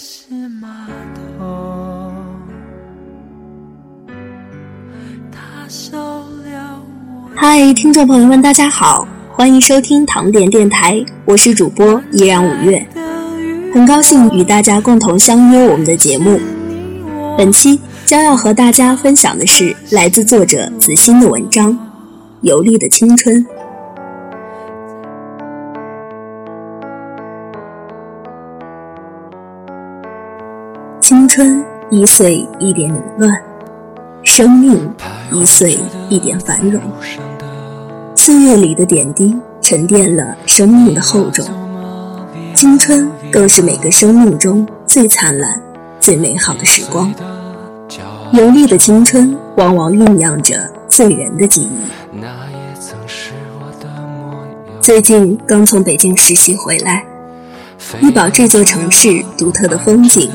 是码头。嗨，听众朋友们，大家好，欢迎收听糖点电台，我是主播依然五月，很高兴与大家共同相约我们的节目。本期将要和大家分享的是来自作者子欣的文章《游历的青春》。青春一岁一点凌乱，生命一岁一点繁荣。岁月里的点滴沉淀了生命的厚重，青春更是每个生命中最灿烂、最美好的时光。游历的青春，往往酝酿着醉人的记忆。最近刚从北京实习回来，一饱这座城市独特的风景。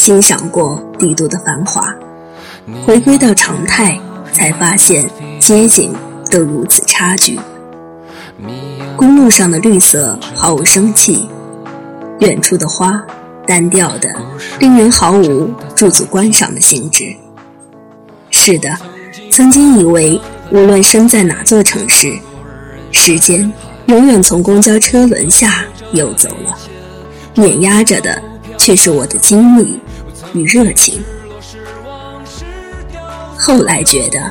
欣赏过帝都的繁华，回归到常态，才发现街景都如此差距。公路上的绿色毫无生气，远处的花单调的，令人毫无驻足观赏的兴致。是的，曾经以为无论身在哪座城市，时间永远从公交车轮下游走了，碾压着的却是我的精力。与热情。后来觉得，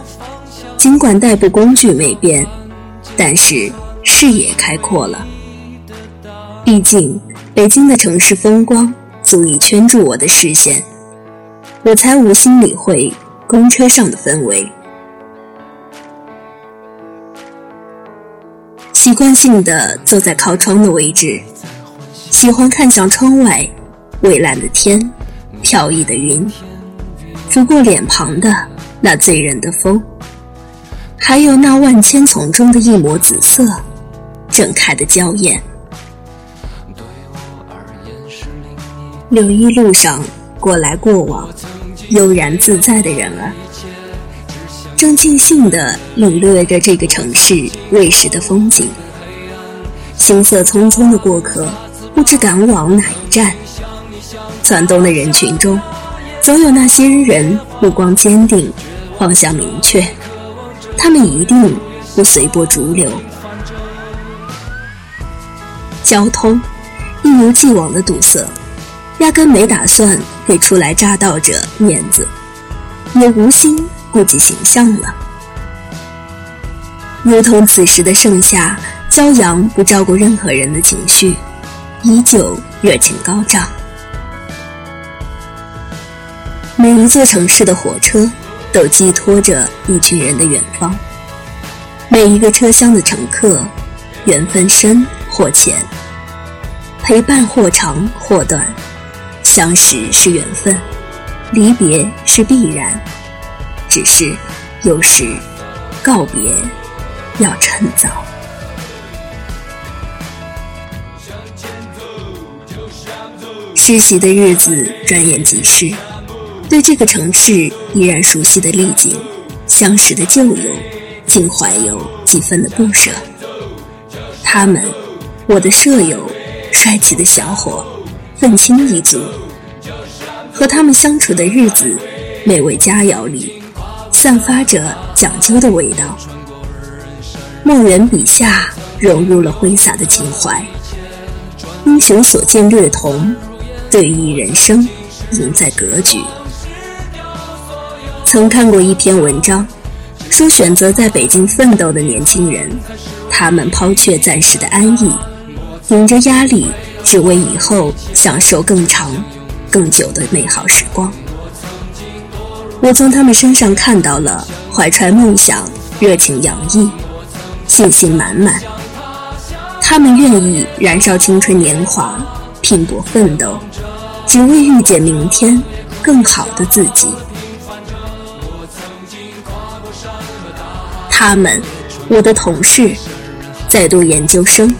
尽管代步工具没变，但是视野开阔了。毕竟，北京的城市风光足以圈住我的视线，我才无心理会公车上的氛围。习惯性的坐在靠窗的位置，喜欢看向窗外蔚蓝的天。飘逸的云，拂过脸庞的那醉人的风，还有那万千丛中的一抹紫色，正开的娇艳。柳荫路上过来过往，悠然自在的人儿，正尽兴地领略着这个城市未时的风景。行色匆匆的过客，不知赶往哪一站。攒动的人群中，总有那些人目光坚定，方向明确。他们一定不随波逐流。交通一如既往的堵塞，压根没打算给初来乍到者面子，也无心顾及形象了。如同此时的盛夏，骄阳不照顾任何人的情绪，依旧热情高涨。每一座城市的火车，都寄托着一群人的远方。每一个车厢的乘客，缘分深或浅，陪伴或长或短，相识是缘分，离别是必然。只是有时告别要趁早。实习的日子转眼即逝。对这个城市依然熟悉的丽景，相识的旧友，竟怀有几分的不舍。他们，我的舍友，帅气的小伙，愤青一族。和他们相处的日子，美味佳肴里，散发着讲究的味道。梦人笔下融入了挥洒的情怀。英雄所见略同，对弈人生，赢在格局。曾看过一篇文章，说选择在北京奋斗的年轻人，他们抛却暂时的安逸，顶着压力，只为以后享受更长、更久的美好时光。我从他们身上看到了怀揣梦想、热情洋溢、信心满满。他们愿意燃烧青春年华，拼搏奋斗，只为遇见明天更好的自己。他们，我的同事，在读研究生，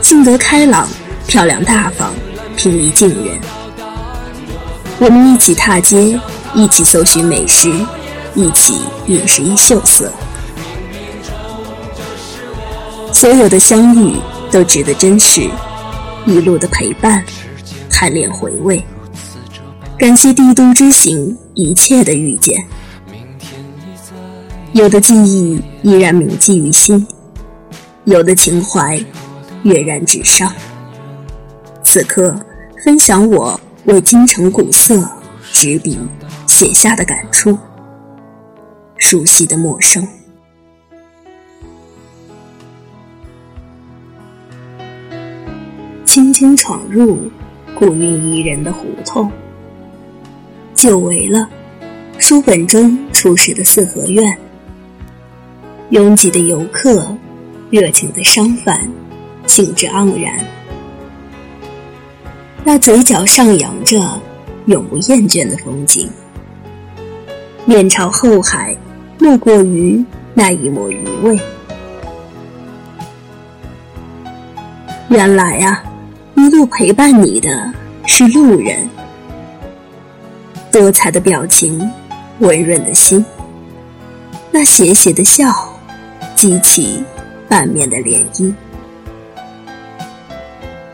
性格开朗，漂亮大方，平易近人。我们一起踏街，一起搜寻美食，一起饮食衣秀色。所有的相遇都值得珍视，一路的陪伴，贪恋回味。感谢帝都之行一切的遇见。有的记忆依然铭记于心，有的情怀跃然纸上。此刻，分享我为京城古色执笔写下的感触。熟悉的陌生，轻轻闯入古韵宜人的胡同，久违了书本中初始的四合院。拥挤的游客，热情的商贩，兴致盎然。那嘴角上扬着永不厌倦的风景，面朝后海，莫过于那一抹余味。原来啊，一路陪伴你的是路人，多彩的表情，温润的心，那斜斜的笑。激起半面的涟漪，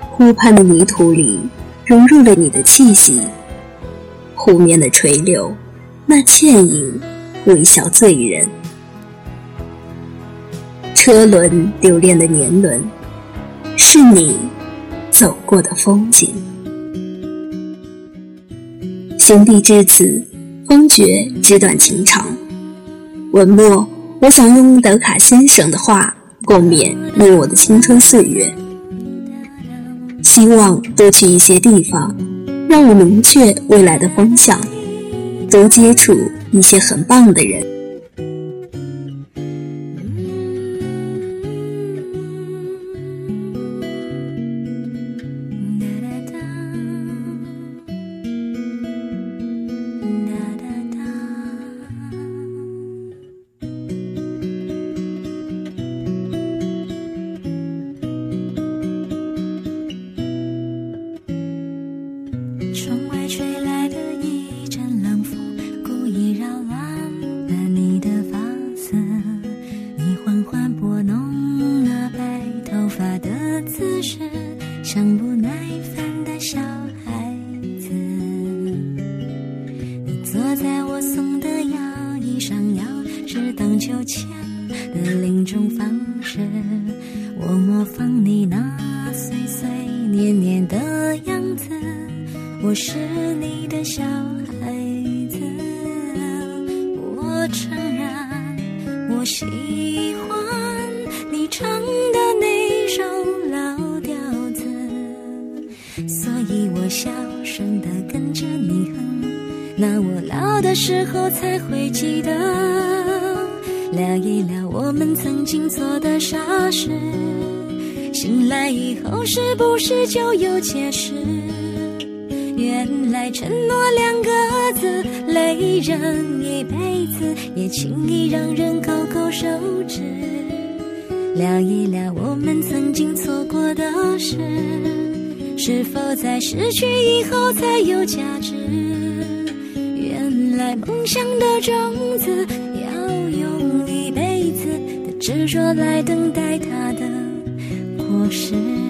湖畔的泥土里融入了你的气息，湖面的垂柳，那倩影微笑醉人，车轮留恋的年轮，是你走过的风景。兄弟至此，方觉纸短情长，文末。我想用德卡先生的话共勉你我的青春岁月，希望多去一些地方，让我明确未来的方向，多接触一些很棒的人。不耐烦的小孩子。你坐在我送的摇椅上，摇是荡秋千的另一种方式。我模仿你那碎碎念念的样子，我是你的小孩子。我承认，我喜欢。那我老的时候才会记得。聊一聊我们曾经做的傻事，醒来以后是不是就有解释？原来承诺两个字累人一辈子，也轻易让人勾勾手指。聊一聊我们曾经错过的事，是否在失去以后才有价值？梦想的种子。要用一辈子的执着来等待它的果实。